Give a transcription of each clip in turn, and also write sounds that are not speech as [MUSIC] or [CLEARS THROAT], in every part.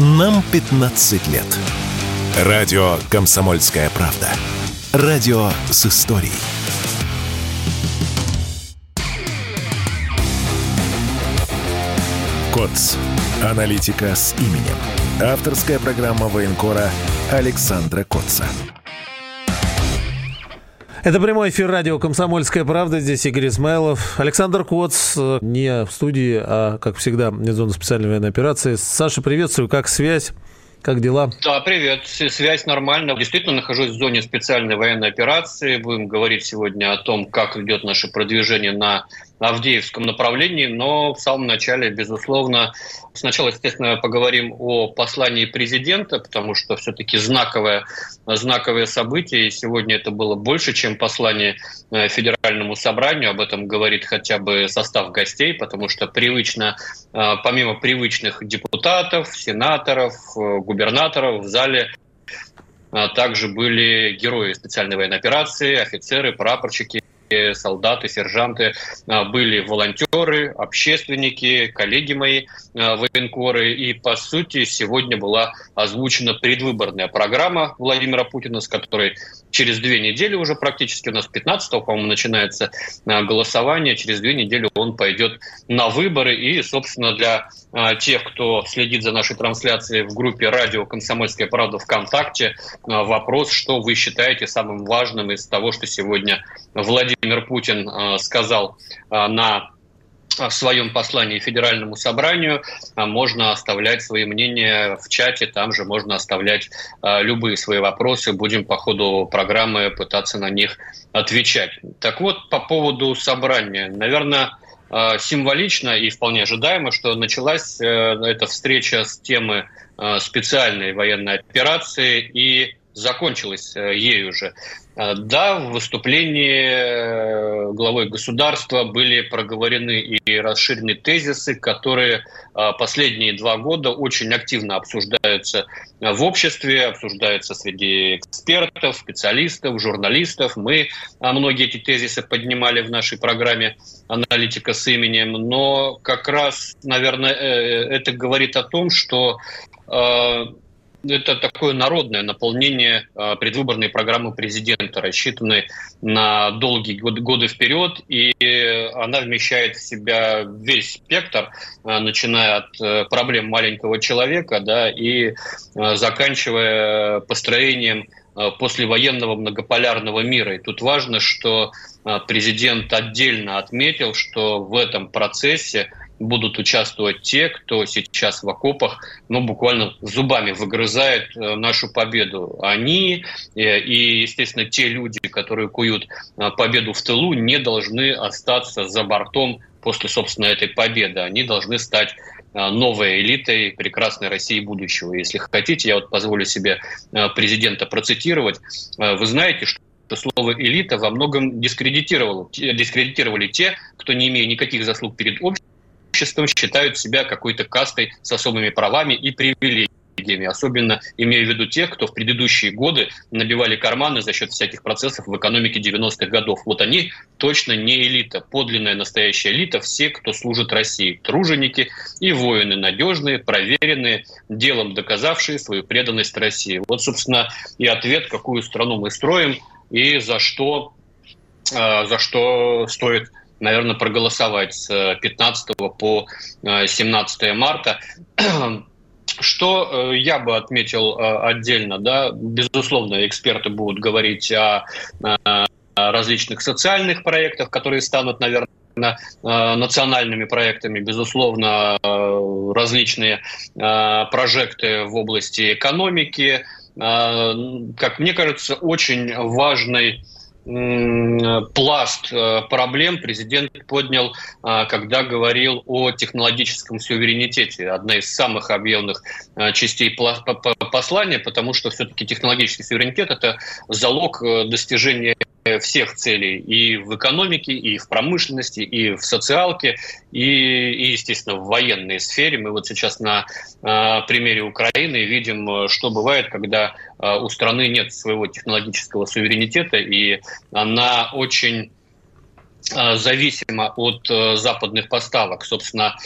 Нам 15 лет. Радио «Комсомольская правда». Радио с историей. КОЦ. Аналитика с именем. Авторская программа военкора Александра Котца. Это прямой эфир радио «Комсомольская правда». Здесь Игорь Измайлов. Александр Коц не в студии, а, как всегда, не зона специальной военной операции. Саша, приветствую. Как связь? Как дела? Да, привет. Связь нормальная. Действительно нахожусь в зоне специальной военной операции. Будем говорить сегодня о том, как идет наше продвижение на Авдеевском направлении, но в самом начале, безусловно, сначала, естественно, поговорим о послании президента, потому что все-таки знаковое, знаковое событие, и сегодня это было больше, чем послание э, Федеральному собранию, об этом говорит хотя бы состав гостей, потому что привычно, э, помимо привычных депутатов, сенаторов, э, губернаторов в зале также были герои специальной военной операции, офицеры, прапорщики, солдаты, сержанты, а, были волонтеры, общественники, коллеги мои, а, военкоры. И, по сути, сегодня была озвучена предвыборная программа Владимира Путина, с которой через две недели уже практически, у нас 15 по-моему, начинается а, голосование, через две недели он пойдет на выборы. И, собственно, для тех, кто следит за нашей трансляцией в группе «Радио Комсомольская правда» ВКонтакте, вопрос, что вы считаете самым важным из того, что сегодня Владимир Путин э, сказал э, на в своем послании Федеральному собранию. Можно оставлять свои мнения в чате, там же можно оставлять э, любые свои вопросы. Будем по ходу программы пытаться на них отвечать. Так вот, по поводу собрания. Наверное, символично и вполне ожидаемо, что началась эта встреча с темы специальной военной операции и закончилась ею же. А, да, в выступлении э, главой государства были проговорены и расширены тезисы, которые последние два года очень активно обсуждаются в обществе, обсуждаются среди экспертов, специалистов, журналистов. Мы многие эти тезисы поднимали в нашей программе «Аналитика с именем», но как раз, наверное, э, это говорит о том, что это такое народное наполнение а, предвыборной программы президента, рассчитанной на долгие годы вперед, и она вмещает в себя весь спектр, а, начиная от э, проблем маленького человека да, и а, заканчивая построением послевоенного многополярного мира. И тут важно, что президент отдельно отметил, что в этом процессе будут участвовать те, кто сейчас в окопах, ну, буквально зубами выгрызает э, нашу победу. Они э, и, естественно, те люди, которые куют э, победу в тылу, не должны остаться за бортом после, собственно, этой победы. Они должны стать новой элитой прекрасной России будущего. Если хотите, я вот позволю себе президента процитировать. Вы знаете, что слово «элита» во многом дискредитировало, дискредитировали те, кто, не имея никаких заслуг перед обществом, обществом считают себя какой-то кастой с особыми правами и привилегиями, особенно имея в виду тех, кто в предыдущие годы набивали карманы за счет всяких процессов в экономике 90-х годов. Вот они точно не элита, подлинная настоящая элита, все, кто служит России, труженики и воины, надежные, проверенные, делом доказавшие свою преданность России. Вот, собственно, и ответ, какую страну мы строим и за что, э, за что стоит наверное, проголосовать с 15 э, по 17 э, марта. [CLEARS THROAT] Что э, я бы отметил отдельно, да, безусловно, эксперты будут говорить о различных социальных проектах, которые станут, наверное, национальными проектами, безусловно, различные прожекты в области экономики. Как мне кажется, очень важной пласт э, проблем президент поднял, э, когда говорил о технологическом суверенитете. Одна из самых объемных э, частей послания, потому что все-таки технологический суверенитет – это залог достижения всех целей и в экономике, и в промышленности, и в социалке, и, и естественно, в военной сфере. Мы вот сейчас на э, примере Украины видим, что бывает, когда у страны нет своего технологического суверенитета, и она очень э, зависима от э, западных поставок. Собственно,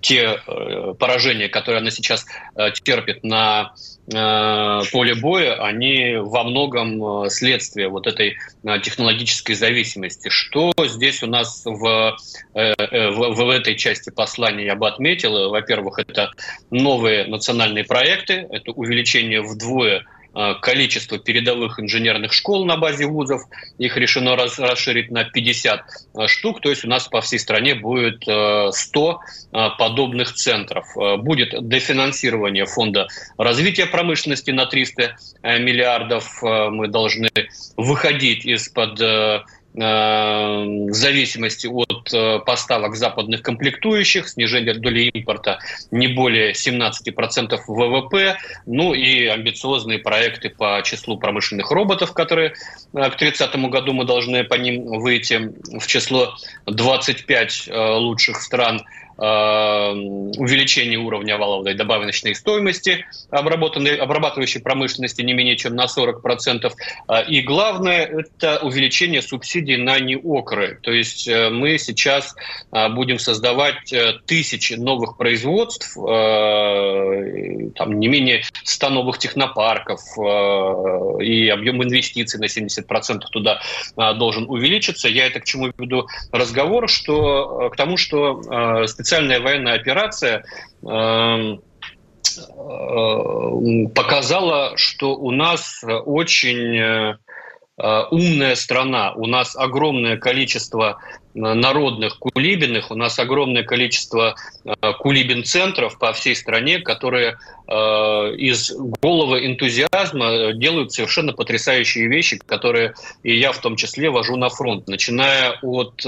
те э, поражения, которые она сейчас э, терпит на э, поле боя, они во многом э, следствие вот этой э, технологической зависимости. Что здесь у нас в, э, э, в, в этой части послания я бы отметил? Во-первых, это новые национальные проекты, это увеличение вдвое Э, количество передовых инженерных школ на базе вузов. Их решено расширить на 50 э, штук, то есть у нас по всей стране будет 100 э, подобных центров. Будет дефинансирование фонда развития промышленности на 300 миллиардов. Мы должны выходить из-под Э, в зависимости от э, поставок западных комплектующих, снижение доли импорта не более 17% ВВП, ну и амбициозные проекты по числу промышленных роботов, которые э, к 30 году мы должны по ним выйти в число 25 лучших стран Э, увеличение уровня валовой добавочной стоимости обработанной, обрабатывающей промышленности не менее чем на 40%. Э, и главное – это увеличение субсидий на неокры. То есть э, мы сейчас будем создавать тысячи новых производств, там не менее 100 новых технопарков, и объем инвестиций на 70% туда должен увеличиться. Я это к чему веду разговор, что к тому, что специалисты специальная военная операция эм, э, показала, что у нас очень э, умная страна, у нас огромное количество народных кулибиных, у нас огромное количество э, кулибин-центров по всей стране, которые из головы энтузиазма делают совершенно потрясающие вещи, которые и я в том числе вожу на фронт, начиная от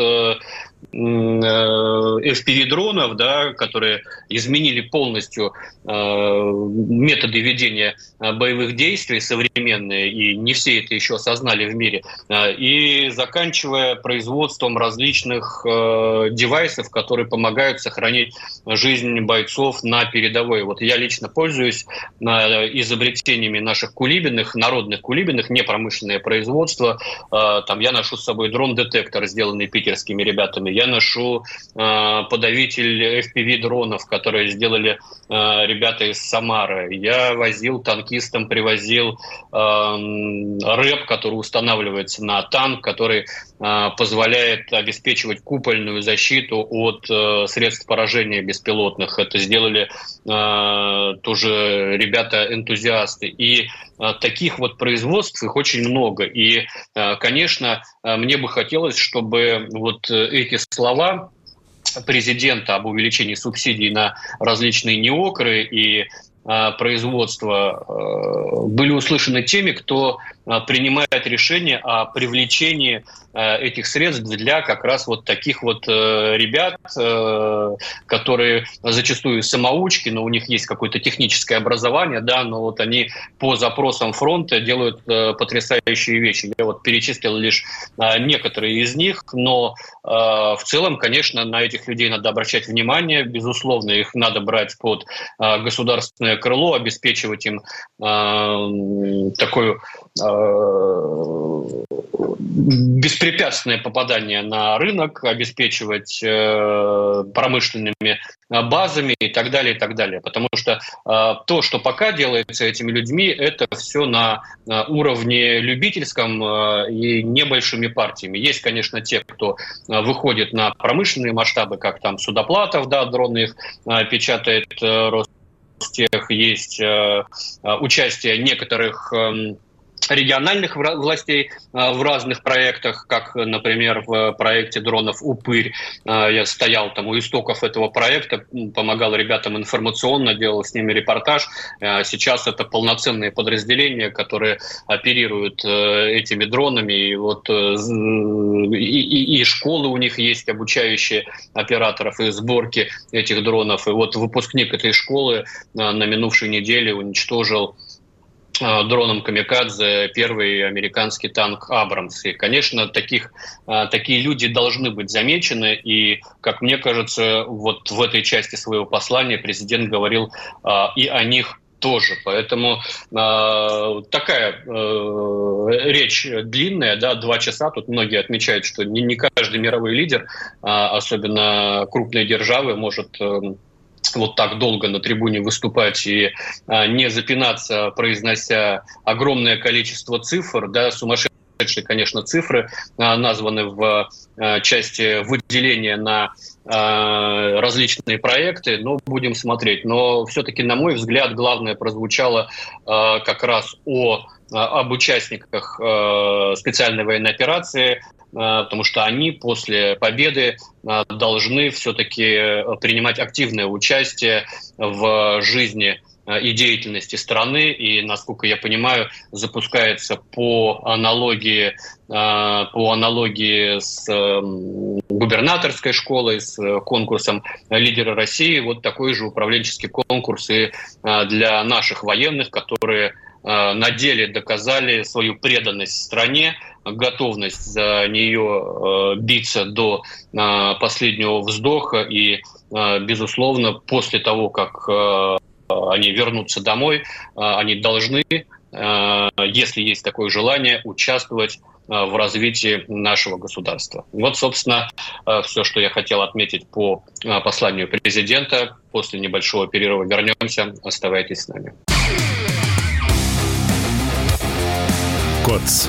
FPV-дронов, да, которые изменили полностью э, методы ведения э, боевых действий современные, и не все это еще осознали в мире, э, и заканчивая производством различных э, девайсов, которые помогают сохранить жизнь бойцов на передовой. Вот я лично пользуюсь э, изобретениями наших кулибиных, народных кулибиных, не промышленное производство. Э, там я ношу с собой дрон-детектор, сделанный питерскими ребятами я ношу э, подавитель FPV-дронов, которые сделали ребята из Самары. Я возил танкистам, привозил э, рэп, который устанавливается на танк, который позволяет обеспечивать купольную защиту от э, средств поражения беспилотных. Это сделали э, тоже ребята-энтузиасты. И э, таких вот производств их очень много. И, э, конечно, э, мне бы хотелось, чтобы вот эти слова президента об увеличении субсидий на различные неокры и производства э, были услышаны теми, кто принимает решение о привлечении а, этих средств для как раз вот таких вот э, ребят, э, которые зачастую самоучки, но у них есть какое-то техническое образование, да, но вот они по запросам фронта делают потрясающие вещи. Я вот перечислил лишь некоторые из них, но в целом, конечно, на этих людей надо обращать внимание, безусловно, их надо брать под государственное крыло, обеспечивать им э, э, беспрепятственное попадание на рынок, обеспечивать э, промышленными базами и так далее, и так далее. Потому что э, то, что пока делается этими людьми, это все на, уровне любительском э, и небольшими партиями. Есть, конечно, те, кто э, выходит на промышленные масштабы, как там Судоплатов, да, дроны их э, печатает э, тех есть э, э, участие некоторых эм, региональных властей э, в разных проектах, как, например, в проекте дронов «Упырь». Я стоял там у истоков этого проекта, помогал ребятам информационно, делал с ними репортаж. Сейчас это полноценные подразделения, которые оперируют этими дронами. И, вот, и, и, и школы у них есть, обучающие операторов и сборки этих дронов. И вот выпускник этой школы на минувшей неделе уничтожил Э, дроном «Камикадзе» первый американский танк «Абрамс». И, конечно, таких, э, такие люди должны быть замечены. И, как мне кажется, вот в этой части своего послания президент говорил э, и о них тоже. Поэтому э, такая э, речь длинная, да, два часа. Тут многие отмечают, что не, не каждый мировой лидер, э, особенно крупные державы, может э, вот так долго на трибуне выступать и не запинаться, произнося огромное количество цифр, да, сумасшедшие, конечно, цифры названы в части выделения на различные проекты, но будем смотреть. Но все-таки, на мой взгляд, главное прозвучало как раз о об участниках специальной военной операции, потому что они после победы должны все-таки принимать активное участие в жизни и деятельности страны, и, насколько я понимаю, запускается по аналогии, по аналогии с губернаторской школой, с конкурсом лидера России, вот такой же управленческий конкурс и для наших военных, которые на деле доказали свою преданность стране, готовность за нее биться до последнего вздоха и, безусловно, после того, как они вернутся домой, они должны, если есть такое желание, участвовать в развитии нашего государства. Вот, собственно, все, что я хотел отметить по посланию президента. После небольшого перерыва вернемся. Оставайтесь с нами. КОЦ.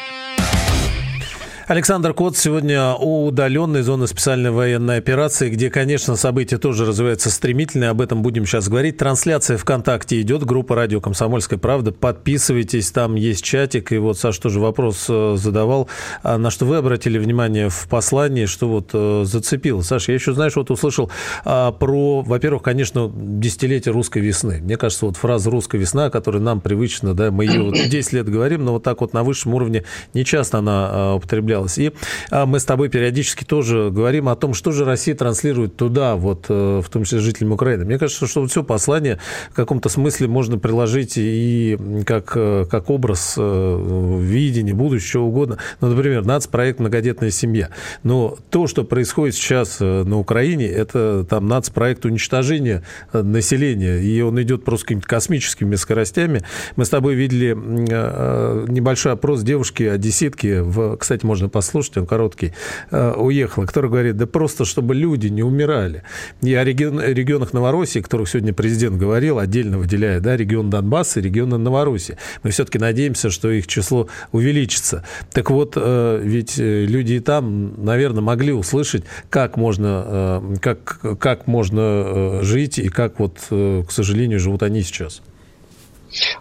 Александр Кот сегодня у удаленной зоны специальной военной операции, где, конечно, события тоже развиваются стремительно. Об этом будем сейчас говорить. Трансляция ВКонтакте идет, группа «Радио Комсомольская правда». Подписывайтесь, там есть чатик. И вот Саш тоже вопрос э, задавал, а на что вы обратили внимание в послании, что вот э, зацепило. Саша, я еще, знаешь, вот услышал а, про, во-первых, конечно, десятилетие русской весны. Мне кажется, вот фраза «русская весна», которая нам привычна, да, мы ее вот [CLEARS THROAT] 10 лет говорим, но вот так вот на высшем уровне не часто она а, употреблялась состоялась. И а, мы с тобой периодически тоже говорим о том, что же Россия транслирует туда, вот, э, в том числе жителям Украины. Мне кажется, что вот все послание в каком-то смысле можно приложить и как, э, как образ э, видения, будущего, угодно. Ну, например, нацпроект «Многодетная семья». Но то, что происходит сейчас на Украине, это там нацпроект уничтожения населения, и он идет просто какими-то космическими скоростями. Мы с тобой видели небольшой опрос девушки, одесситки, в, кстати, можно послушать, он короткий, э, уехала, который говорит, да просто, чтобы люди не умирали. И о регион, регионах Новороссии, о которых сегодня президент говорил, отдельно выделяя, да, регион Донбасса и регионы Новороссии. Мы все-таки надеемся, что их число увеличится. Так вот, э, ведь э, люди и там, наверное, могли услышать, как можно, как, как можно жить и как вот, к сожалению, живут они сейчас.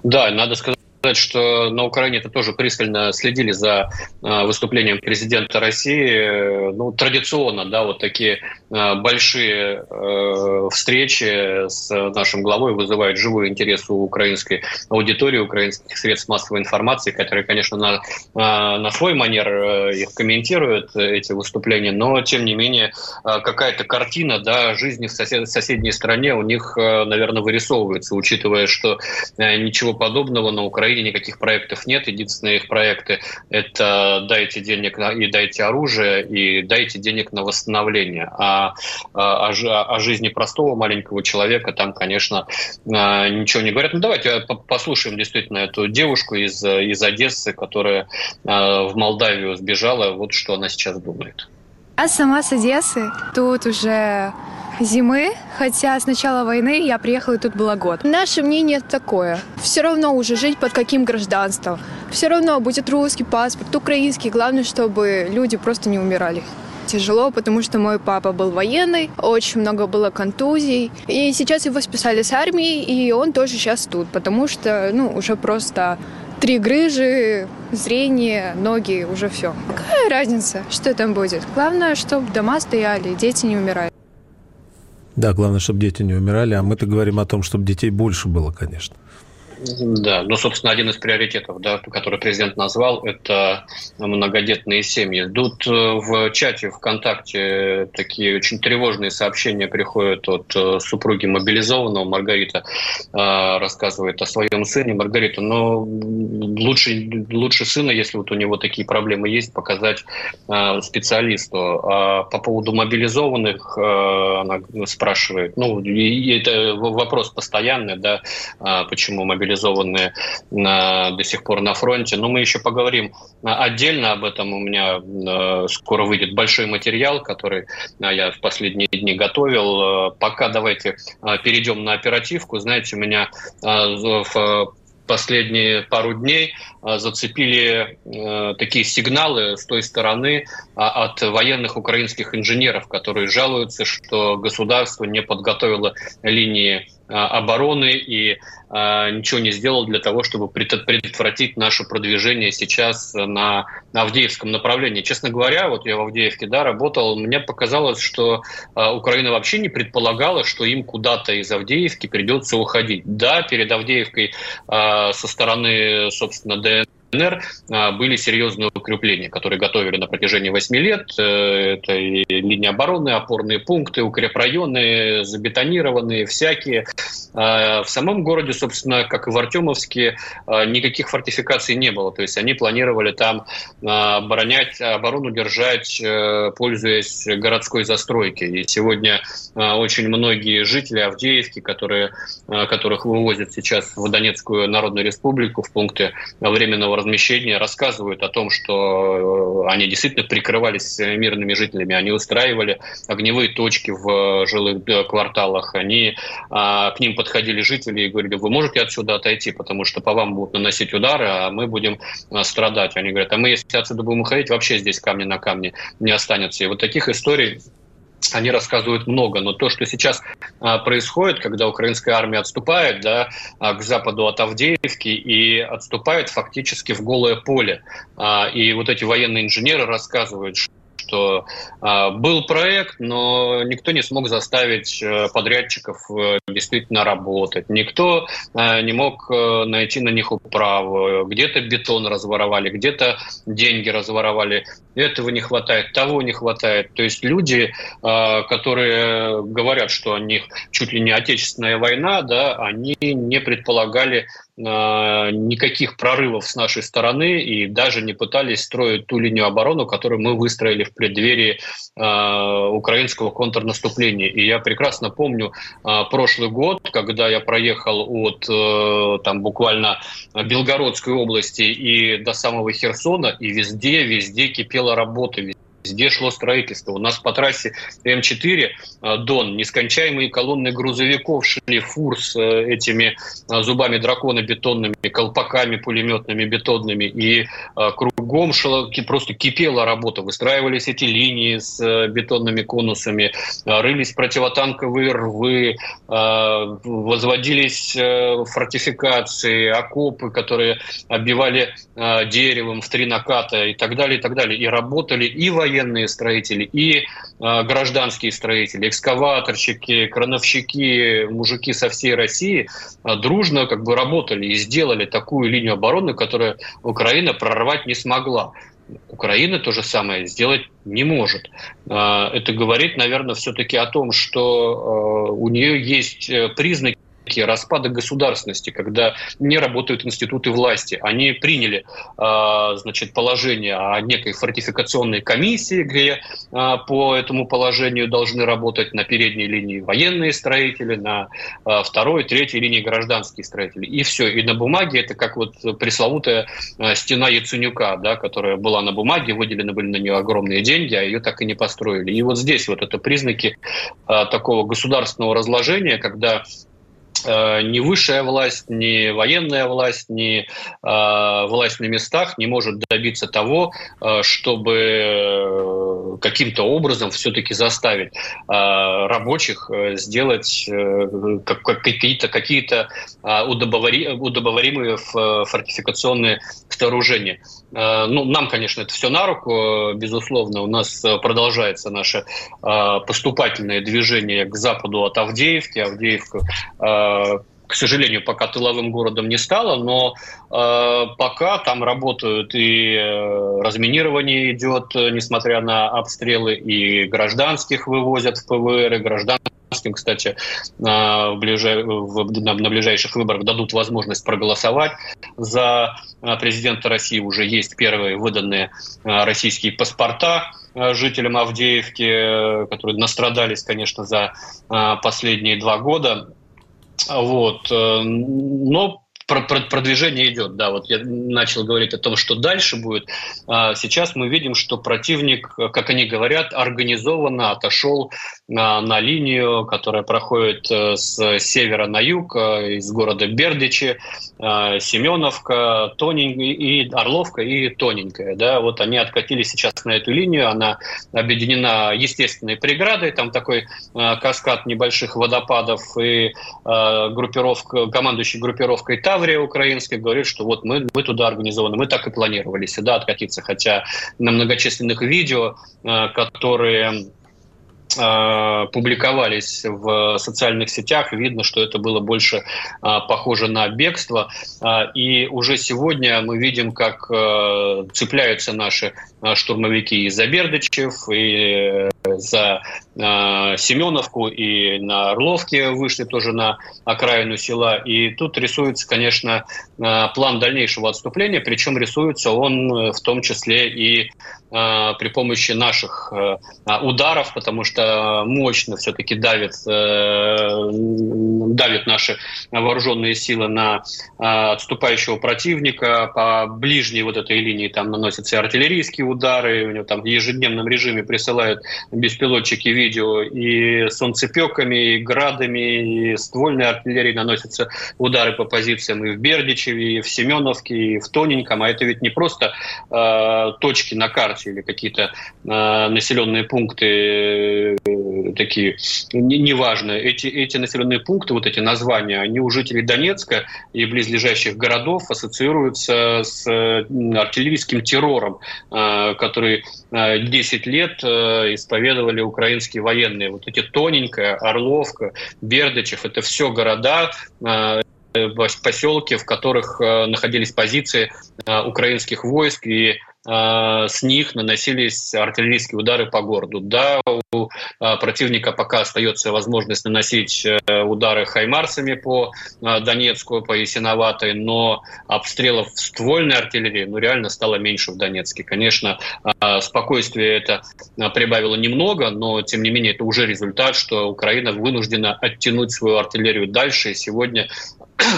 Да, надо сказать сказать, что на Украине это тоже пристально следили за а, выступлением президента России. Ну, традиционно, да, вот такие а, большие э, встречи с нашим главой вызывают живой интерес у украинской аудитории, украинских средств массовой информации, которые, конечно, на, а, на свой манер э, их комментируют, эти выступления, но, тем не менее, какая-то картина да, жизни в сосед, соседней стране у них, э, наверное, вырисовывается, учитывая, что ничего подобного на Украине Украине никаких проектов нет. Единственные их проекты – это дайте денег на, и дайте оружие, и дайте денег на восстановление. А, а, о, о жизни простого маленького человека там, конечно, а, ничего не говорят. Ну, давайте послушаем действительно эту девушку из, из Одессы, которая а, в Молдавию сбежала. Вот что она сейчас думает. Я сама с Одессы. Тут уже зимы, хотя с начала войны я приехала, и тут было год. Наше мнение такое. Все равно уже жить под каким гражданством. Все равно будет русский паспорт, украинский. Главное, чтобы люди просто не умирали тяжело, потому что мой папа был военный, очень много было контузий. И сейчас его списали с армии, и он тоже сейчас тут, потому что, ну, уже просто три грыжи, зрение, ноги, уже все. Какая разница, что там будет? Главное, чтобы дома стояли, дети не умирали. Да, главное, чтобы дети не умирали, а мы-то говорим о том, чтобы детей больше было, конечно. Да, ну, собственно, один из приоритетов, да, который президент назвал, это многодетные семьи. Тут э, в чате ВКонтакте такие очень тревожные сообщения приходят от э, супруги мобилизованного. Маргарита э, рассказывает о своем сыне. Маргарита, но ну, лучше, лучше сына, если вот у него такие проблемы есть, показать специалисту. А по поводу мобилизованных она спрашивает, ну, и это вопрос постоянный, да, почему мобилизованные мобилизованные до сих пор на фронте. Но мы еще поговорим отдельно об этом. У меня скоро выйдет большой материал, который я в последние дни готовил. Пока давайте перейдем на оперативку. Знаете, у меня в последние пару дней а, зацепили такие сигналы с той стороны а, от военных украинских инженеров, которые жалуются, что государство не подготовило линии а, обороны и а, ничего не сделал для того, чтобы предотвратить наше продвижение сейчас на, на Авдеевском направлении. Честно говоря, вот я в Авдеевке да, работал, мне показалось, что а, Украина вообще не предполагала, что им куда-то из Авдеевки придется уходить. Да, перед Авдеевкой со стороны, собственно, ДНР ДНР а, были серьезные укрепления, которые готовили на протяжении 8 лет. Э, это и линия обороны, опорные пункты, укрепрайоны, забетонированные, всякие. А, в самом городе, собственно, как и в Артемовске, а, никаких фортификаций не было. То есть они планировали там оборонять, оборону держать, э, пользуясь городской застройкой. И сегодня очень многие жители Авдеевки, которые, которых вывозят сейчас в Донецкую Народную Республику в пункты временного размещения рассказывают о том, что э, они действительно прикрывались мирными жителями, они устраивали огневые точки в жилых э, кварталах, они а, к ним подходили жители и говорили, вы можете отсюда отойти, потому что по вам будут наносить удары, а мы будем страдать. Они говорят, а мы если отсюда будем уходить, вообще здесь камни на камне не останется. И вот таких историй они рассказывают много, но то, что сейчас а, происходит, когда украинская армия отступает да, а, к западу от Авдеевки и отступает фактически в голое поле, а, и вот эти военные инженеры рассказывают, что был проект, но никто не смог заставить э, подрядчиков э, действительно работать. Никто э, не мог найти на них управу. Где-то бетон разворовали, где-то деньги разворовали. Этого не хватает, того не хватает. То есть люди, э, которые говорят, что у них чуть ли не отечественная война, да, они не предполагали Э, никаких прорывов с нашей стороны и даже не пытались строить ту линию обороны, которую мы выстроили в преддверии э, украинского контрнаступления. И я прекрасно помню э, прошлый год, когда я проехал от э, там буквально Белгородской области и до самого Херсона, и везде, везде кипела работа, Везде шло строительство. У нас по трассе М4 э, Дон нескончаемые колонны грузовиков шли фур с э, этими э, зубами дракона бетонными, колпаками пулеметными бетонными. И кругом шла, просто кипела работа. Выстраивались эти линии с бетонными конусами, рылись противотанковые рвы, возводились фортификации, окопы, которые оббивали деревом в три наката и так далее, и так далее. И работали и военные военные строители, и э, гражданские строители, экскаваторщики, крановщики, мужики со всей России э, дружно как бы работали и сделали такую линию обороны, которую Украина прорвать не смогла. Украина то же самое сделать не может. Это говорит, наверное, все-таки о том, что у нее есть признаки распада государственности, когда не работают институты власти. Они приняли а, значит, положение о некой фортификационной комиссии, где а, по этому положению должны работать на передней линии военные строители, на а, второй, третьей линии гражданские строители. И все. И на бумаге это как вот пресловутая стена Яценюка, да, которая была на бумаге, выделены были на нее огромные деньги, а ее так и не построили. И вот здесь вот это признаки такого государственного разложения, когда ни высшая власть, ни военная власть, ни э, власть на местах не может добиться того, э, чтобы каким-то образом все-таки заставить рабочих сделать какие-то какие удобоваримые фортификационные сооружения. Ну, нам, конечно, это все на руку, безусловно. У нас продолжается наше поступательное движение к западу от Авдеевки. Авдеевка к сожалению, пока тыловым городом не стало, но э, пока там работают и э, разминирование идет, несмотря на обстрелы, и гражданских вывозят в ПВР, и гражданским, кстати, в ближай, в, на, на ближайших выборах дадут возможность проголосовать за э, президента России. Уже есть первые выданные э, российские паспорта э, жителям Авдеевки, которые настрадались, конечно, за последние два года. Вот. Но продвижение идет. Да, вот я начал говорить о том, что дальше будет. А сейчас мы видим, что противник, как они говорят, организованно отошел на, на линию, которая проходит э, с севера на юг, э, из города Бердичи, э, Семеновка, Тоненькая и Орловка и Тоненькая. Да, вот они откатились сейчас на эту линию, она объединена естественной преградой, там такой каскад небольших водопадов и группировка, командующий группировкой Таврия украинской говорит, что вот мы, мы туда организованы, мы так и планировали сюда откатиться, хотя на многочисленных видео, которые Э, публиковались в социальных сетях, видно, что это было больше э, похоже на бегство. Э, и уже сегодня мы видим, как цепляются наши штурмовики и за Бердычев, и за Семеновку, и на Орловке вышли тоже на окраину села. И тут рисуется, конечно, план дальнейшего отступления, причем рисуется он в том числе и при помощи наших ударов, потому что мощно все-таки давит, э, давит наши вооруженные силы на э, отступающего противника. По ближней вот этой линии там наносятся артиллерийские удары, у него там в ежедневном режиме присылают беспилотчики видео и солнцепеками, и градами, и ствольной артиллерии наносятся удары по позициям и в Бердичеве, и в Семеновке, и в Тоненьком. А это ведь не просто э, точки на карте или какие-то э, населенные пункты Э, такие неважные. Эти, эти населенные пункты, вот эти названия, они у жителей Донецка и близлежащих городов ассоциируются с артиллерийским террором, э, который 10 э, лет исповедовали украинские военные. Вот эти Тоненькая, Орловка, Бердычев, это все города, поселки, в которых находились позиции украинских войск, и а, с них наносились артиллерийские удары по городу. Да, у а, противника пока остается возможность наносить э, удары хаймарсами по Донецку, по Ясиноватой, но обстрелов ствольной артиллерии ну, реально стало меньше в Донецке. Конечно, спокойствие это прибавило немного, но тем не менее это уже результат, что Украина вынуждена оттянуть свою артиллерию дальше. И сегодня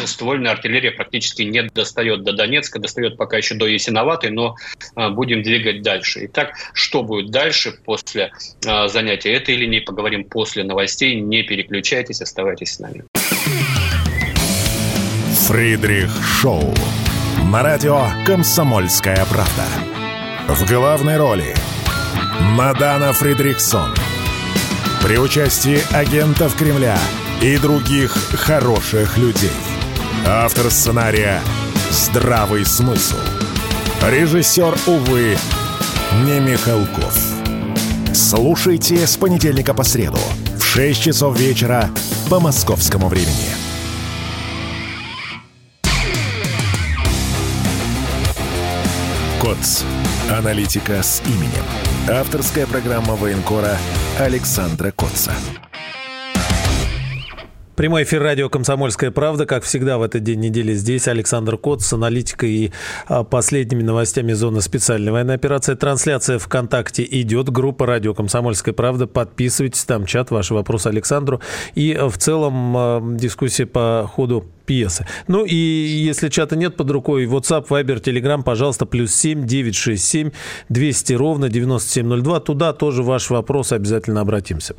ствольная артиллерия практически не достает до Донецка, достает пока еще до Ясиноватой, но а, будем двигать дальше. Итак, что будет дальше после а, занятия этой линии, поговорим после новостей. Не переключайтесь, оставайтесь с нами. Фридрих Шоу. На радио «Комсомольская правда». В главной роли Мадана Фридрихсон. При участии агентов Кремля и других хороших людей. Автор сценария «Здравый смысл». Режиссер, увы, не Михалков. Слушайте с понедельника по среду в 6 часов вечера по московскому времени. КОЦ. Аналитика с именем. Авторская программа военкора Александра Котца. Прямой эфир радио «Комсомольская правда». Как всегда в этот день недели здесь Александр Кот с аналитикой и а, последними новостями зоны специальной военной операции. Трансляция ВКонтакте идет. Группа радио «Комсомольская правда». Подписывайтесь. Там чат. Ваши вопросы Александру. И в целом а, дискуссия по ходу пьесы. Ну и если чата нет под рукой, WhatsApp, Viber, Telegram, пожалуйста, плюс 7 967 200 ровно 9702. Туда тоже ваш вопрос обязательно обратимся.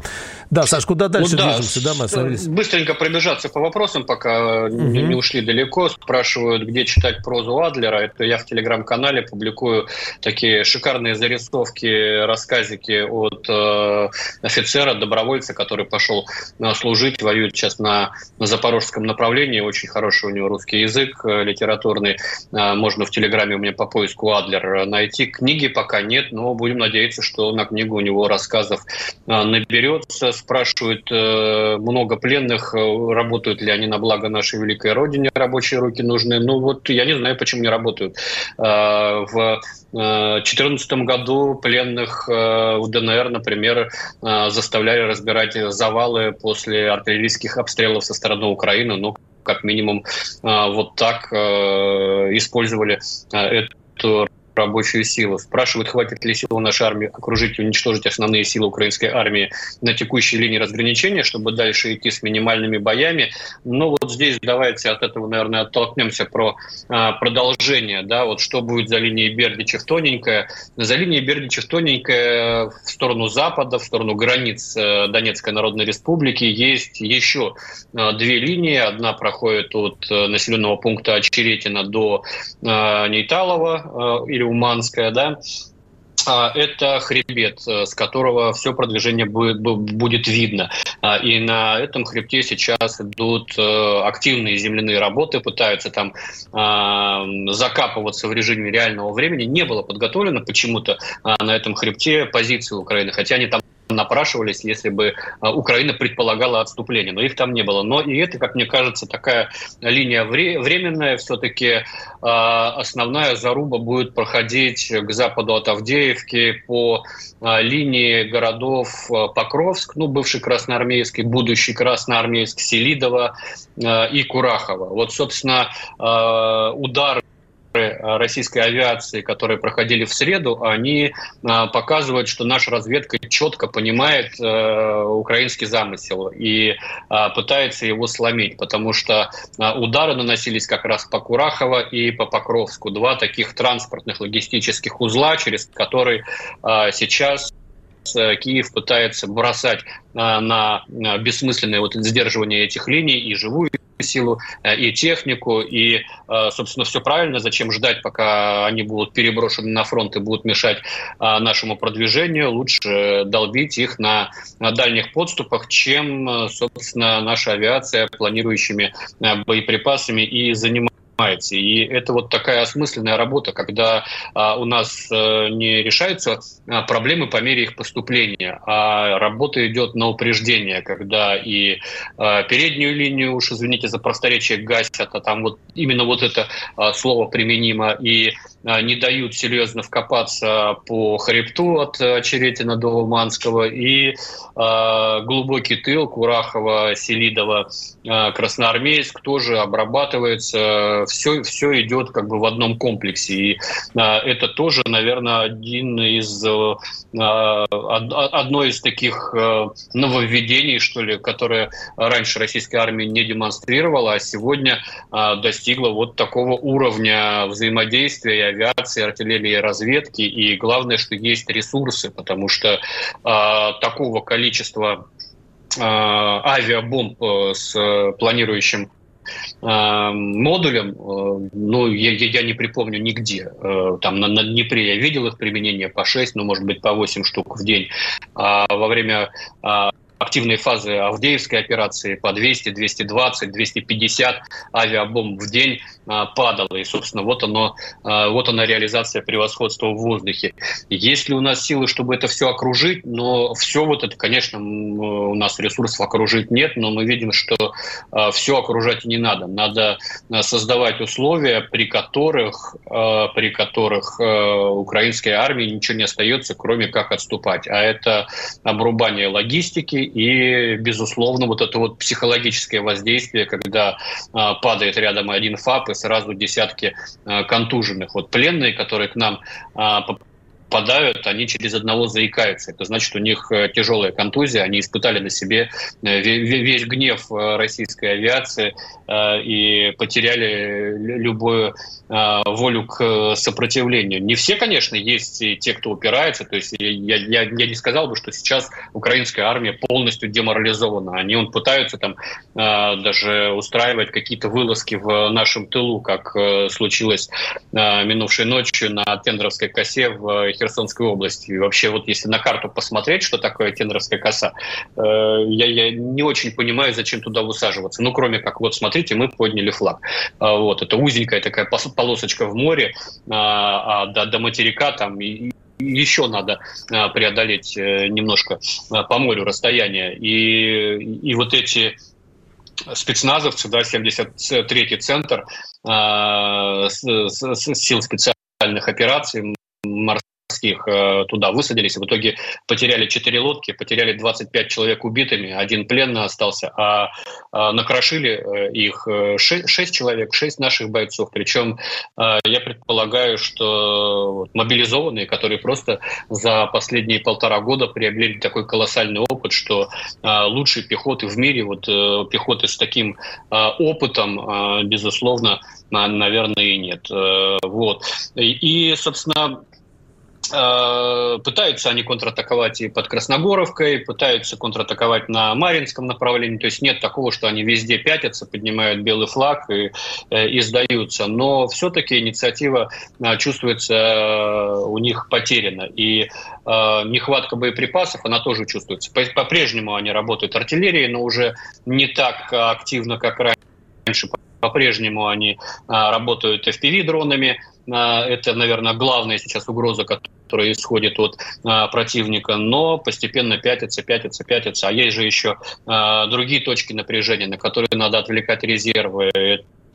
Да, Саш, куда дальше ну, да, движемся? Да, мы остановились. Быстренько пробежаться по вопросам, пока угу. не, не ушли далеко. Спрашивают, где читать прозу Адлера. Это я в Телеграм-канале публикую такие шикарные зарисовки, рассказики от э, офицера, добровольца, который пошел э, служить, воюет сейчас на, на запорожском направлении очень хороший у него русский язык э, литературный. Э, можно в Телеграме у меня по поиску Адлер найти. Книги пока нет, но будем надеяться, что на книгу у него рассказов э, наберется. Спрашивают много пленных, работают ли они на благо нашей великой Родине, рабочие руки нужны. Ну вот я не знаю, почему не работают. В 2014 году пленных в ДНР, например, заставляли разбирать завалы после артиллерийских обстрелов со стороны Украины. Ну, как минимум а, вот так а, использовали а, эту рабочую силу. Спрашивают, хватит ли сил у нашей армии окружить и уничтожить основные силы украинской армии на текущей линии разграничения, чтобы дальше идти с минимальными боями. Но вот здесь давайте от этого, наверное, оттолкнемся про а, продолжение. Да, вот что будет за линией Бердичев тоненькая. За линией Бердичев тоненькая в сторону запада, в сторону границ э, Донецкой Народной Республики есть еще а, две линии. Одна проходит от э, населенного пункта Очеретина до а, Нейталова или Уманская, да, а, это хребет, э, с которого все продвижение будет, будет видно. А, и на этом хребте сейчас идут э, активные земляные работы, пытаются там а, закапываться в режиме реального времени. Не было подготовлено почему-то на этом хребте позиции Украины, хотя они там напрашивались, если бы а, Украина предполагала отступление, но их там не было. Но и это, как мне кажется, такая линия временная. Все-таки а, основная заруба будет проходить к западу от Авдеевки по а, линии городов Покровск, ну, бывший Красноармейский, будущий Красноармейск, Селидово и Курахово. Вот, собственно, удар Э, российской авиации, которые проходили в среду, они э, показывают, что наша разведка четко понимает э, украинский замысел и пытается его сломить, потому что удары наносились как раз по Курахово и по Покровску. Два таких транспортных логистических узла, через которые сейчас Киев пытается бросать на бессмысленное вот сдерживание этих линий и живую силу, э, и технику, и, э, собственно, все правильно. Зачем ждать, пока они будут переброшены на фронт и будут мешать э, нашему продвижению? Лучше долбить их на дальних подступах, чем, собственно, наша авиация планирующими боеприпасами и занимается занимается. И это вот такая осмысленная работа, когда а, у нас а, не решаются а, проблемы по мере их поступления, а работа идет на упреждение, когда и а, переднюю линию, уж извините за просторечие, гасят, а там вот именно вот это а, слово применимо, и не дают серьезно вкопаться по хребту от Черетина до Уманского, и а, глубокий тыл Курахова, Селидова, а, Красноармейск тоже обрабатывается все, все идет как бы в одном комплексе. И а, это тоже, наверное, один из, а, одно из таких а, нововведений, что ли, которое раньше российская армия не демонстрировала, а сегодня а, достигла вот такого уровня взаимодействия авиации, артиллерии, разведки. И главное, что есть ресурсы, потому что а, такого количества а, авиабомб э, с планирующим Э, модулем, э, ну, я, я не припомню нигде. Э, там на, на Днепре я видел их применение по 6, ну, может быть, по 8 штук в день. А во время активные фазы Авдеевской операции по 200, 220, 250 авиабомб в день а, падало. И, собственно, вот, оно, а, вот она реализация превосходства в воздухе. Есть ли у нас силы, чтобы это все окружить? Но все вот это, конечно, у нас ресурсов окружить нет, но мы видим, что а, все окружать не надо. Надо создавать условия, при которых, при которых украинской армии ничего не остается, кроме как отступать. А это обрубание логистики и, безусловно, вот это вот психологическое воздействие, когда падает рядом один ФАП, и сразу десятки э, контуженных. Вот пленные, которые к нам а, попадают, они через одного заикаются. Это значит, у них э, тяжелая контузия, они испытали на себе э, весь гнев российской авиации и потеряли любую волю к сопротивлению. Не все, конечно, есть те, кто упирается. То есть я, я, я не сказал бы, что сейчас украинская армия полностью деморализована. Они он пытаются там даже устраивать какие-то вылазки в нашем тылу, как случилось минувшей ночью на Тендровской косе в Херсонской области. И вообще, вот если на карту посмотреть, что такое Тендровская коса, э, я, я не очень понимаю, зачем туда высаживаться. Ну, кроме как, вот смотрите, мы подняли флаг. А, вот, это узенькая такая полосочка в море, а, а до, до материка там и, еще надо а, преодолеть э, немножко по морю расстояние. И, и вот эти спецназовцы, да, 73-й центр сил специальных операций, морских туда высадились, и в итоге потеряли 4 лодки, потеряли 25 человек убитыми, один пленный остался, а накрошили их 6, 6 человек, 6 наших бойцов. Причем я предполагаю, что мобилизованные, которые просто за последние полтора года приобрели такой колоссальный опыт, что лучшей пехоты в мире, вот пехоты с таким опытом, безусловно, наверное, и нет. Э, вот. И, собственно, э, Пытаются они контратаковать и под Красногоровкой, пытаются контратаковать на Маринском направлении. То есть нет такого, что они везде пятятся, поднимают белый флаг и, э, и сдаются. Но все-таки инициатива чувствуется у них потеряна. И нехватка боеприпасов, она тоже чувствуется. По-прежнему они работают артиллерией, но уже не так активно, как раньше по-прежнему они а, работают FPV-дронами. А, это, наверное, главная сейчас угроза, которая исходит от а, противника, но постепенно пятится, пятится, пятится. А есть же еще другие точки напряжения, на которые надо отвлекать резервы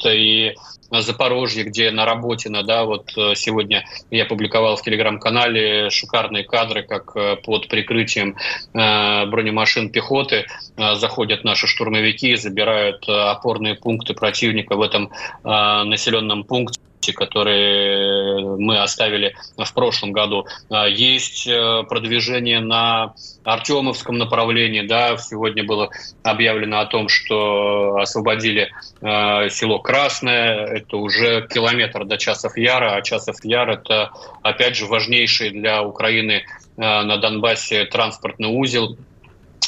и Запорожье, где на работе, да, вот э, сегодня я публиковал в телеграм-канале шикарные кадры, как э, под прикрытием э, бронемашин пехоты заходят наши штурмовики, забирают опорные пункты противника в этом населенном пункте которые мы оставили в прошлом году. А, есть э, продвижение на Артемовском направлении. Да, сегодня было объявлено о том, что освободили э, село Красное. Это уже километр до Часов Яра, а Часов Яр – это, опять же, важнейший для Украины э, на Донбассе транспортный узел,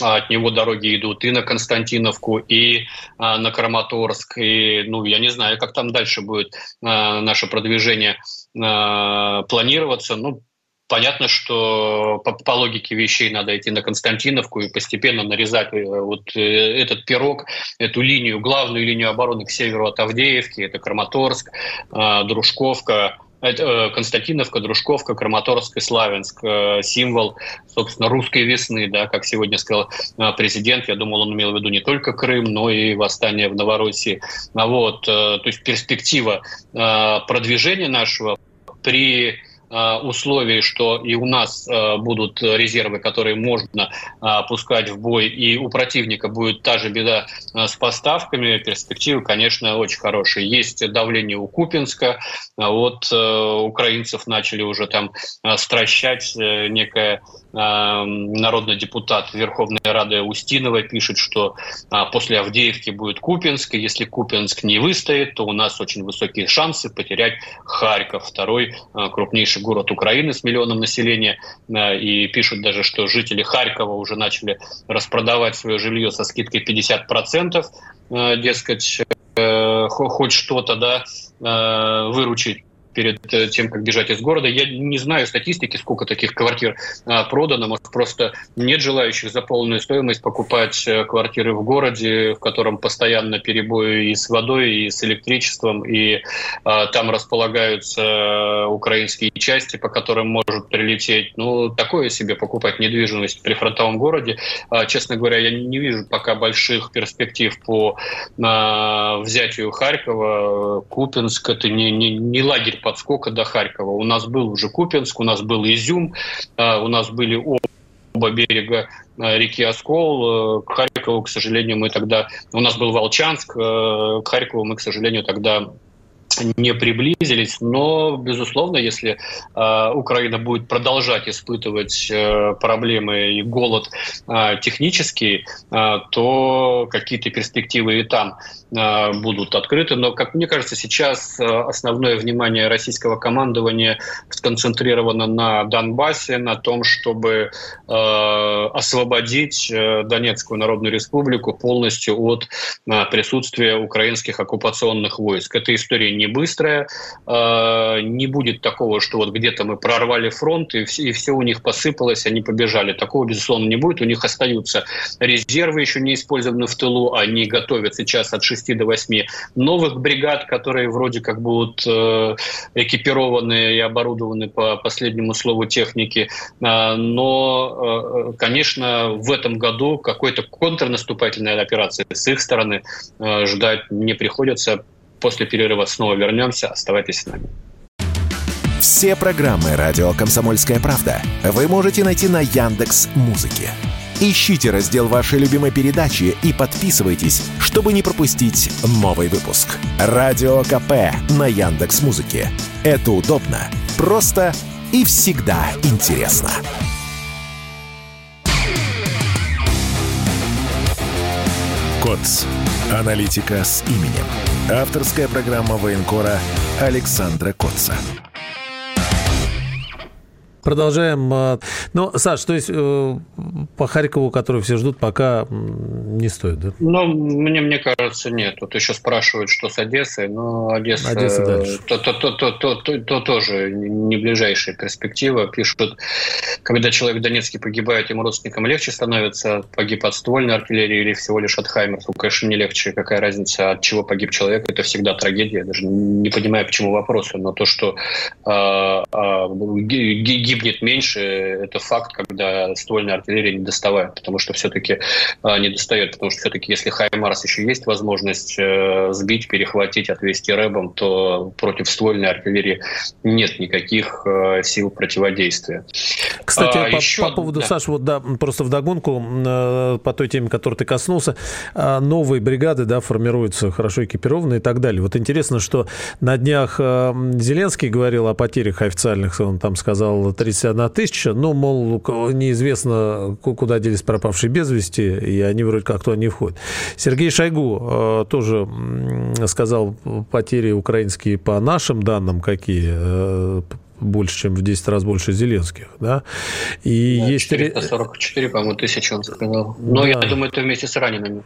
от него дороги идут и на Константиновку, и а, на Краматорск. И, ну, я не знаю, как там дальше будет а, наше продвижение а, планироваться. Ну, Понятно, что по, по логике вещей надо идти на Константиновку и постепенно нарезать э, вот э, этот пирог, эту линию, главную линию обороны к северу от Авдеевки. Это Краматорск, Дружковка, Э, Константиновка, Дружковка, Краматорск и Славянск. Э, символ, собственно, русской весны, да, как сегодня сказал э, президент. Я думал, он имел в виду не только Крым, но и восстание в Новороссии. А вот, то есть перспектива продвижения нашего при Э, условий, что и у нас э, будут резервы, которые можно э, пускать в бой, и у противника будет та же беда с поставками, перспективы, конечно, очень хорошие. Есть давление у Купинска, вот украинцев начали уже там стращать некая народный депутат Верховной Рады Устинова пишет, что после Авдеевки будет Купинск, и если Купинск не выстоит, то у нас очень высокие шансы потерять Харьков, второй крупнейший крупнейший город Украины с миллионом населения, э, и пишут даже, что жители Харькова уже начали распродавать свое жилье со скидкой 50%, э, дескать, э, хоть что-то да, выручить перед э, тем, как бежать из города. Я не знаю статистики, сколько таких квартир а, продано. Может, просто нет желающих за полную стоимость покупать э, квартиры в городе, в котором постоянно перебои и с водой, и с электричеством, и а, там располагаются э, украинские части, по которым может прилететь. Ну, такое себе покупать недвижимость при фронтовом городе. А, честно говоря, я не вижу пока больших перспектив по взятию Харькова. Купинск – это не, не, не лагерь подскока до Харькова. У нас был уже Купинск, у нас был Изюм, а, у нас были оба берега а, реки Оскол. Э, к Харькову, к сожалению, мы тогда... У нас был Волчанск, э, к Харькову мы, к сожалению, тогда не приблизились, но, безусловно, если э, Украина будет продолжать испытывать э, проблемы и голод э, технический, э, то какие-то перспективы и там будут открыты. Но, как мне кажется, сейчас э, основное внимание российского командования сконцентрировано на Донбассе, на том, чтобы э, освободить э, Донецкую Народную Республику полностью от присутствия украинских оккупационных войск. Эта история не быстрая. А, не будет такого, что вот где-то мы прорвали фронт, и все у них посыпалось, они побежали. Такого, безусловно, не будет. У них остаются резервы, еще не использованы в тылу. Они готовят сейчас от 6 до 8 новых бригад, которые вроде как будут э, экипированы и оборудованы по последнему слову техники. А, но, э, конечно, в этом году какой-то контрнаступательной операции с их стороны э, ждать не приходится. После перерыва снова вернемся. Оставайтесь с нами. Все программы «Радио Комсомольская правда» вы можете найти на Яндекс Музыке. Ищите раздел вашей любимой передачи и подписывайтесь, чтобы не пропустить новый выпуск. Радио КП на Яндекс Музыке. Это удобно, просто и всегда интересно. КОЦ. Аналитика с именем. Авторская программа военкора Александра Котца. Продолжаем. А, ну, Саш, то есть э, по Харькову, который все ждут, пока не стоит, да? Ну, мне, мне кажется, нет. Тут еще спрашивают, что с Одессой, но Одесса, Одесса дальше. То, то, то, то, то, то, то тоже не ближайшая перспектива. Пишут, когда человек в Донецке погибает, ему родственникам легче становится, погиб от ствольной артиллерии или всего лишь от Хаймерс. Ну, конечно, не легче. Какая разница, от чего погиб человек, это всегда трагедия. даже не понимаю, почему вопросы, но то, что э, э, гибнет меньше, это факт, когда ствольная артиллерия не доставает, потому что все-таки а, не достает, потому что все-таки если Хаймарс еще есть возможность э, сбить, перехватить, отвести рэбом, то против ствольной артиллерии нет никаких э, сил противодействия. Кстати, а, по, еще... по поводу, да. Саш, вот да, просто вдогонку э, по той теме, которой ты коснулся, новые бригады, да, формируются хорошо экипированные и так далее. Вот интересно, что на днях Зеленский говорил о потерях официальных, он там сказал 31 тысяча. Ну, мол, неизвестно, куда делись пропавшие без вести, и они вроде как туда не входят. Сергей Шойгу э, тоже сказал, потери украинские по нашим данным какие, э, больше, чем в 10 раз больше Зеленских, да. И да, есть... 444, по-моему, тысячи он сказал. Но да. я думаю, это вместе с ранеными.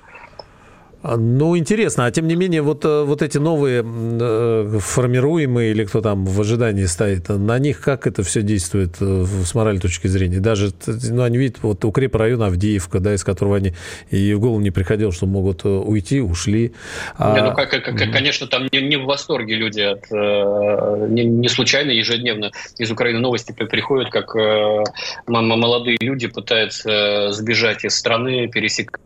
А, ну, интересно. А тем не менее, вот, э, вот эти новые э, формируемые, или кто там в ожидании стоит, на них как это все действует э, с моральной точки зрения? Даже, ну, они видят, вот укрепрайон Авдеевка, да, из которого они и в голову не приходило, что могут уйти, ушли. А... Не, ну, как, как, как, конечно, там не, не в восторге люди от... Не, не случайно ежедневно из Украины новости приходят, как молодые люди пытаются сбежать из страны, пересекать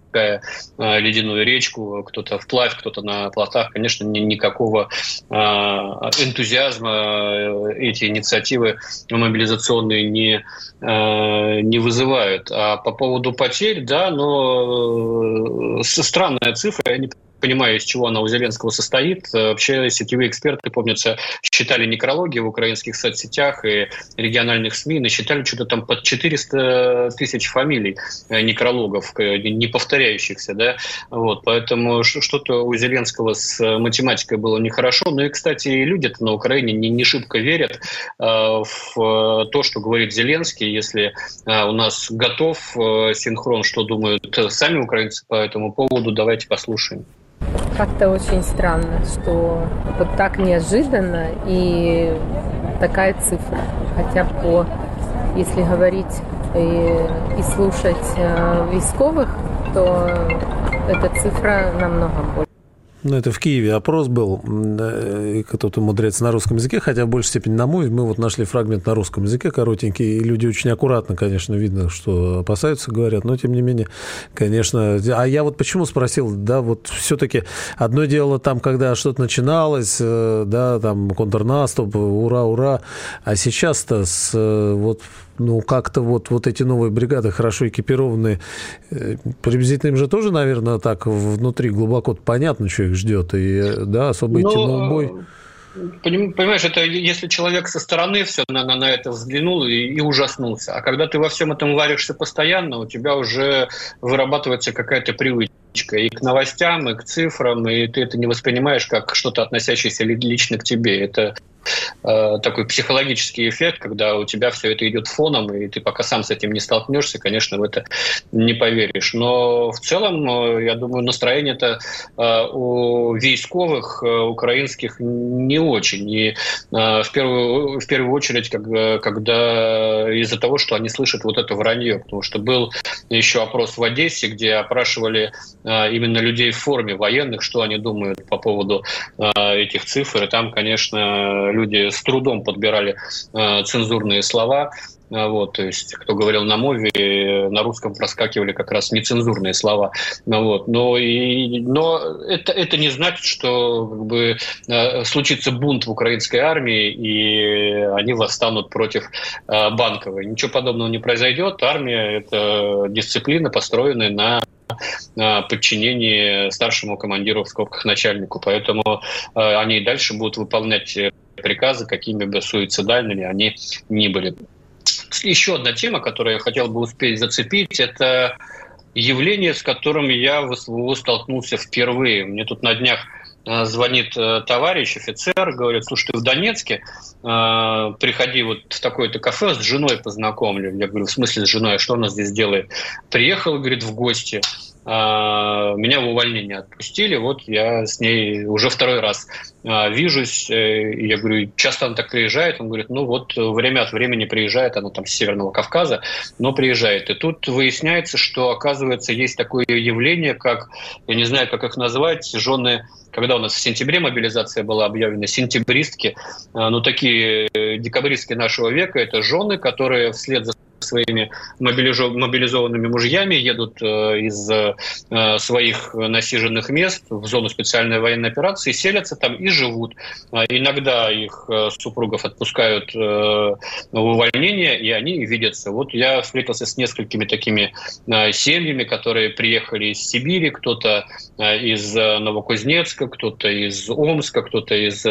ледяную речку, кто-то вплавь, кто-то на плотах, конечно, ни, никакого э, энтузиазма э, эти инициативы мобилизационные не, э, не вызывают. А по поводу потерь, да, но э, странная цифра, я не понимаю, из чего она у Зеленского состоит. Вообще сетевые эксперты, помнится, считали некрологи в украинских соцсетях и региональных СМИ, насчитали что-то там под 400 тысяч фамилий э, некрологов, э, не повторяющихся, да, вот, поэтому что-то у Зеленского с математикой было нехорошо, ну и, кстати, люди-то на Украине не, не шибко верят э, в то, что говорит Зеленский, если э, у нас готов э, синхрон, что думают сами украинцы по этому поводу, давайте послушаем. Как-то очень странно, что вот так неожиданно и такая цифра. Хотя по, если говорить и, и слушать э, військовых, то эта цифра намного больше. Ну, это в Киеве опрос был, кто-то умудряется на русском языке, хотя в большей степени на мой. Мы вот нашли фрагмент на русском языке коротенький, и люди очень аккуратно, конечно, видно, что опасаются, говорят, но тем не менее, конечно. А я вот почему спросил, да, вот все-таки одно дело там, когда что-то начиналось, э, да, там контрнаступ, ура, ура, а сейчас-то с вот ну, как-то вот, вот эти новые бригады, хорошо экипированные, э, приблизительно им же тоже, наверное, так внутри глубоко понятно, что их ждет, и, да, особо идти на убой. Понимаешь, это если человек со стороны все на, на, на это взглянул и, и ужаснулся. А когда ты во всем этом варишься постоянно, у тебя уже вырабатывается какая-то привычка и к новостям, и к цифрам, и ты это не воспринимаешь как что-то относящееся лично к тебе. Это Э, такой психологический эффект, когда у тебя все это идет фоном, и ты пока сам с этим не столкнешься, конечно, в это не поверишь. Но в целом, э, я думаю, настроение это э, у військовых украинских не очень. И в первую, в первую очередь, когда, когда из-за того, что они слышат вот это вранье. Потому что был еще опрос в Одессе, где опрашивали именно людей в форме военных, что они думают по поводу этих цифр. И там, конечно, люди с трудом подбирали э, цензурные слова. Вот, то есть, кто говорил на мове, на русском проскакивали как раз нецензурные слова. Вот, но и, но это, это не значит, что как бы, случится бунт в украинской армии, и они восстанут против банковой. Ничего подобного не произойдет. Армия – это дисциплина, построенная на подчинении старшему командиру в скобках начальнику. Поэтому они и дальше будут выполнять приказы, какими бы суицидальными они ни были. Еще одна тема, которую я хотел бы успеть зацепить, это явление, с которым я в СВО столкнулся впервые. Мне тут на днях э, звонит э, товарищ, офицер, говорит, слушай, ты в Донецке, э, приходи вот в такое-то кафе, с женой познакомлю. Я говорю, в смысле с женой, а что она здесь делает? Приехал, говорит, в гости. А, меня в увольнение отпустили, вот я с ней уже второй раз а, вижусь, э, я говорю, часто она так приезжает, он говорит, ну вот время от времени приезжает, она там с Северного Кавказа, но приезжает. И тут выясняется, что, оказывается, есть такое явление, как, я не знаю, как их назвать, жены когда у нас в сентябре мобилизация была объявлена, сентябристки, а, ну такие декабристки нашего века, это жены, которые вслед за своими мобилизованными мужьями, едут э, из э, своих насиженных мест в зону специальной военной операции, селятся там и живут. А иногда их э, супругов отпускают в увольнение, и они видятся. Вот я встретился с несколькими такими семьями, которые приехали из Сибири, кто-то из Новокузнецка, кто-то из Омска, кто-то из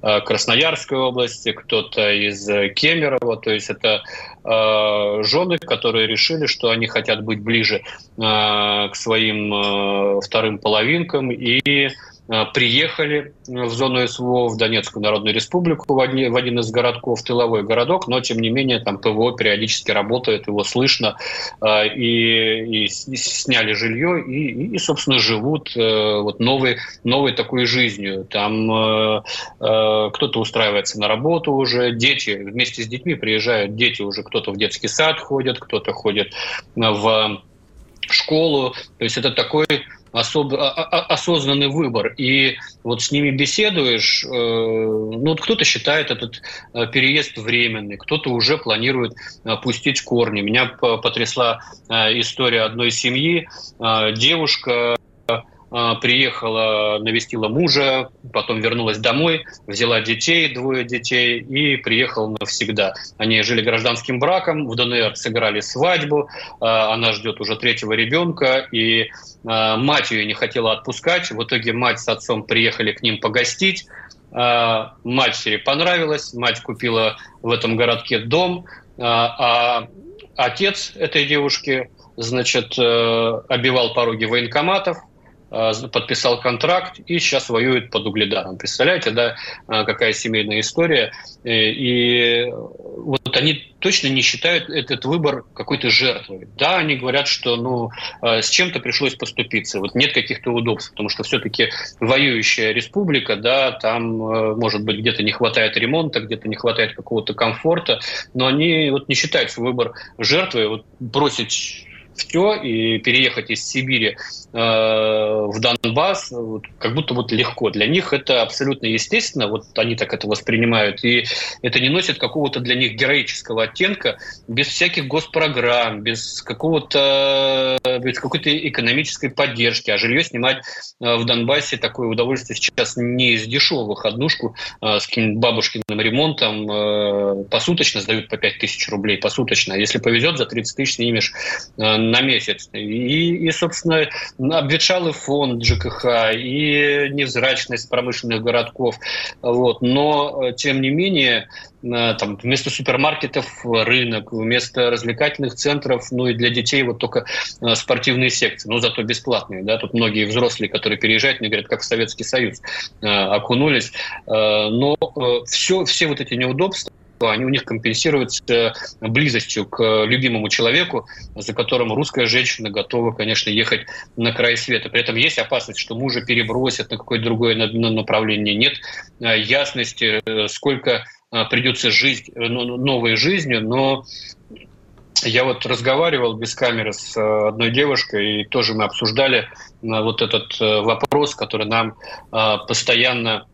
Красноярской области, кто-то из Кемерово. То есть это жены, которые решили, что они хотят быть ближе к своим вторым половинкам и приехали в зону СВО, в Донецкую Народную Республику, в один, в один из городков, тыловой городок, но, тем не менее, там ПВО периодически работает, его слышно, и, и сняли жилье, и, и, собственно, живут вот новой, новой такой жизнью. Там кто-то устраивается на работу уже, дети вместе с детьми приезжают, дети уже кто-то в детский сад ходят, кто-то ходит в школу. То есть это такой особ... осознанный выбор. И вот с ними беседуешь, э, ну, кто-то считает этот э, переезд временный, кто-то уже планирует э, пустить корни. Меня потрясла история одной семьи. Девушка а, приехала, навестила мужа, потом вернулась домой, взяла детей, двое детей, и приехала навсегда. Они жили гражданским браком, в ДНР сыграли свадьбу, а, она ждет уже третьего ребенка, и а, мать ее не хотела отпускать. В итоге мать с отцом приехали к ним погостить. Матери понравилось, мать купила в этом городке дом, а отец этой девушки, значит, э, обивал пороги военкоматов, подписал контракт и сейчас воюет под угледаром. Представляете, да, э, какая семейная история. Э, и вот они точно не считают этот выбор какой-то жертвой. Да, они говорят, что ну, с чем-то пришлось поступиться. Вот нет каких-то удобств, потому что все-таки воюющая республика, да, там, может быть, где-то не хватает ремонта, где-то не хватает какого-то комфорта, но они вот не считают свой выбор жертвой. Вот бросить все и переехать из Сибири э, в Донбасс, вот, как будто вот легко. Для них это абсолютно естественно, вот они так это воспринимают, и это не носит какого-то для них героического оттенка, без всяких госпрограмм, без какого-то, без какой-то экономической поддержки. А жилье снимать э, в Донбассе такое удовольствие сейчас не из дешевых. Однушку э, с каким-нибудь бабушкиным ремонтом э, посуточно сдают по 5 тысяч рублей посуточно. А если повезет, за 30 тысяч снимешь э, на месяц. И, и собственно, обветшалый фонд ЖКХ, и невзрачность промышленных городков. Вот. Но, тем не менее, э, там, вместо супермаркетов рынок, вместо развлекательных центров, ну и для детей вот только э, спортивные секции, но зато бесплатные. Да? Тут многие взрослые, которые переезжают, мне говорят, как в Советский Союз э, окунулись. Но все, все вот эти неудобства, они у них компенсируются близостью к любимому человеку, за которым русская женщина готова, конечно, ехать на край света. При этом есть опасность, что мужа перебросят на какое-то другое направление. Нет э, ясности, э, сколько э, придется жить ну, новой жизнью, но я вот разговаривал без камеры с одной девушкой, и тоже мы обсуждали вот этот вопрос, который нам постоянно,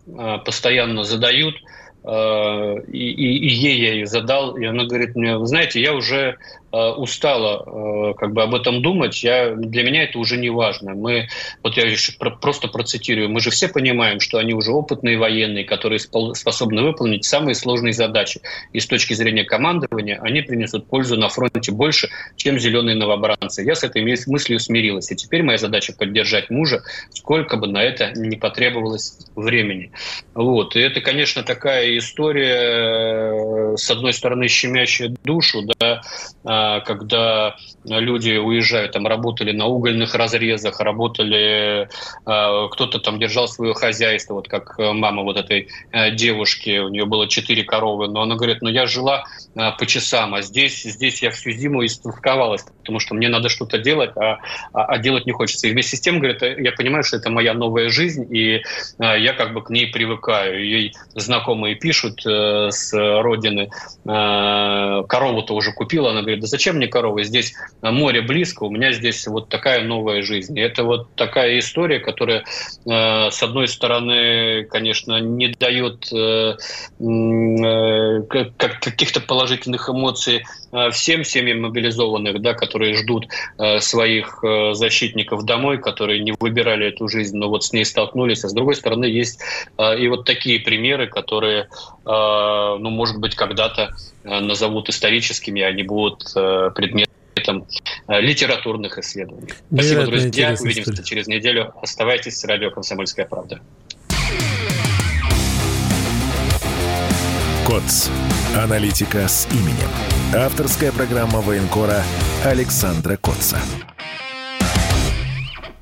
постоянно задают – и, и, и ей я ее задал, и она говорит мне, вы знаете, я уже Э, устала э, как бы об этом думать, я, для меня это уже не важно. Мы, вот я еще просто процитирую, мы же все понимаем, что они уже опытные военные, которые способны выполнить самые сложные задачи. И с точки зрения командования они принесут пользу на фронте больше, чем зеленые новобранцы. Я с этой мыслью смирилась. И теперь моя задача поддержать мужа, сколько бы на это не потребовалось времени. Вот. И это, конечно, такая история, э, с одной стороны, щемящая душу, да, а когда люди уезжают, там работали на угольных разрезах, работали, а, кто-то там держал свое хозяйство, вот как мама вот этой э, девушки, у нее было четыре коровы, но она говорит, ну я жила по часам, а здесь, здесь я всю зиму истосковалась, потому что мне надо что-то делать, а, а, а делать не хочется. И вместе с тем, говорит, я понимаю, что это моя новая жизнь, и я как бы к ней привыкаю. Ей знакомые пишут э, с родины, корову-то уже купила, она говорит, да зачем мне коровы? Здесь море близко, у меня здесь вот такая новая жизнь. И это вот такая история, которая, э, с одной стороны, конечно, не дает э, каких-то положительных эмоций всем семьям мобилизованных, да, которые ждут своих защитников домой, которые не выбирали эту жизнь, но вот с ней столкнулись. А с другой стороны, есть и вот такие примеры, которые, ну, может быть, когда-то Э, назовут историческими, они будут э, предметом э, литературных исследований. Спасибо, друзья. Увидимся история. через неделю. Оставайтесь с радио «Комсомольская правда». КОЦ. Аналитика с именем. Авторская программа военкора Александра Котца.